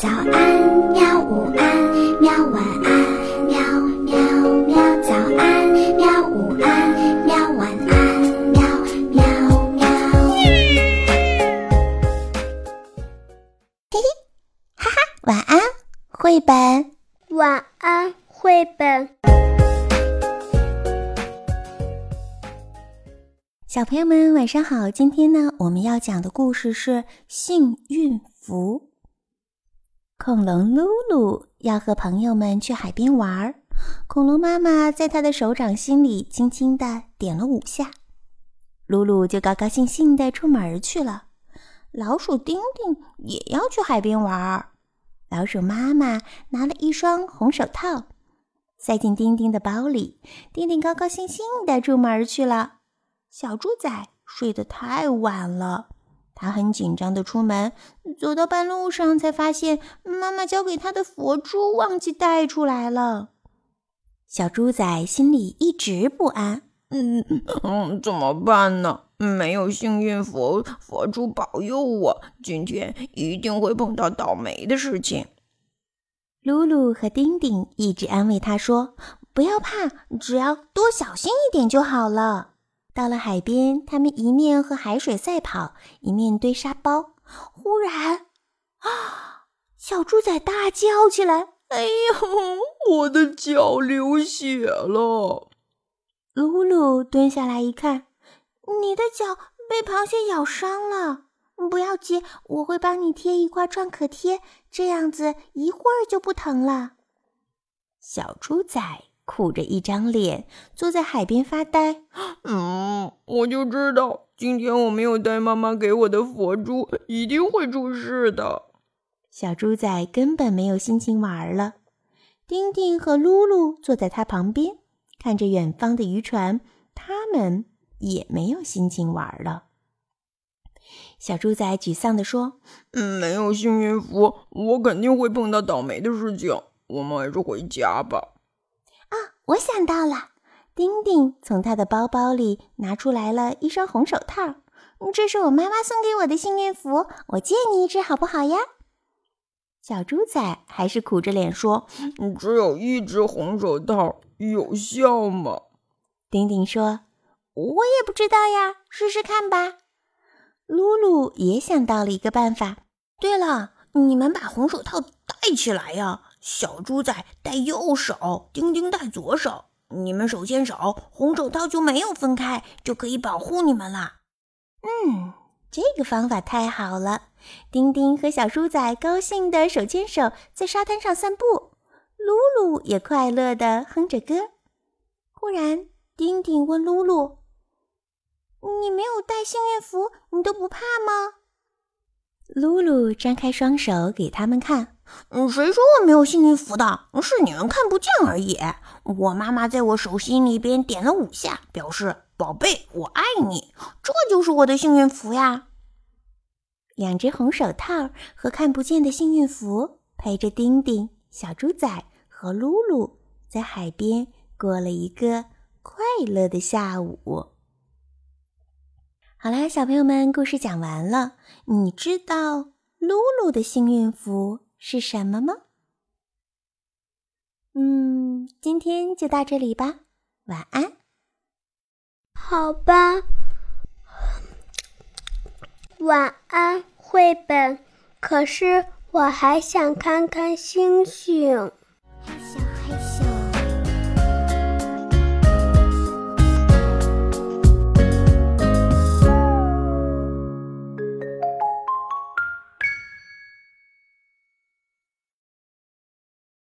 早安，喵！午安，喵！晚安，喵喵喵！早安，喵！午安，喵！晚安，喵喵喵！嘿嘿，哈哈，晚安，绘本。晚安，绘本。小朋友们，晚上好！今天呢，我们要讲的故事是幸运符。恐龙露露要和朋友们去海边玩儿，恐龙妈妈在她的手掌心里轻轻地点了五下，露露就高高兴兴地出门去了。老鼠丁丁也要去海边玩儿，老鼠妈妈拿了一双红手套，塞进丁丁的包里，丁丁高高兴兴地出门去了。小猪仔睡得太晚了，他很紧张的出门，走到半路上才发现妈妈交给他的佛珠忘记带出来了。小猪仔心里一直不安，嗯嗯，怎么办呢？没有幸运佛佛珠保佑我，今天一定会碰到倒霉的事情。露露和丁丁一直安慰他说：“不要怕，只要多小心一点就好了。”到了海边，他们一面和海水赛跑，一面堆沙包。忽然，啊！小猪仔大叫起来：“哎呦，我的脚流血了！”露露蹲下来一看，你的脚被螃蟹咬伤了。不要急，我会帮你贴一块创可贴，这样子一会儿就不疼了。小猪仔。苦着一张脸，坐在海边发呆。嗯，我就知道今天我没有带妈妈给我的佛珠，一定会出事的。小猪仔根本没有心情玩了。丁丁和露露坐在他旁边，看着远方的渔船，他们也没有心情玩了。小猪仔沮丧地说：“嗯，没有幸运符，我肯定会碰到倒霉的事情。我们还是回家吧。”我想到了，丁丁从他的包包里拿出来了一双红手套，这是我妈妈送给我的幸运符，我借你一只好不好呀？小猪仔还是苦着脸说：“只有一只红手套，有效吗？”丁丁说：“我也不知道呀，试试看吧。”露露也想到了一个办法。对了，你们把红手套戴起来呀。小猪仔戴右手，丁丁戴左手，你们手牵手，红手套就没有分开，就可以保护你们了。嗯，这个方法太好了。丁丁和小猪仔高兴的手牵手在沙滩上散步，露露也快乐的哼着歌。忽然，丁丁问露露：“你没有带幸运符，你都不怕吗？”露露张开双手给他们看。嗯，谁说我没有幸运符的？是你们看不见而已。我妈妈在我手心里边点了五下，表示“宝贝，我爱你”，这就是我的幸运符呀。两只红手套和看不见的幸运符，陪着丁丁、小猪仔和露露，在海边过了一个快乐的下午。好啦，小朋友们，故事讲完了。你知道露露的幸运符？是什么吗？嗯，今天就到这里吧，晚安。好吧，晚安，绘本。可是我还想看看星星。害羞害羞。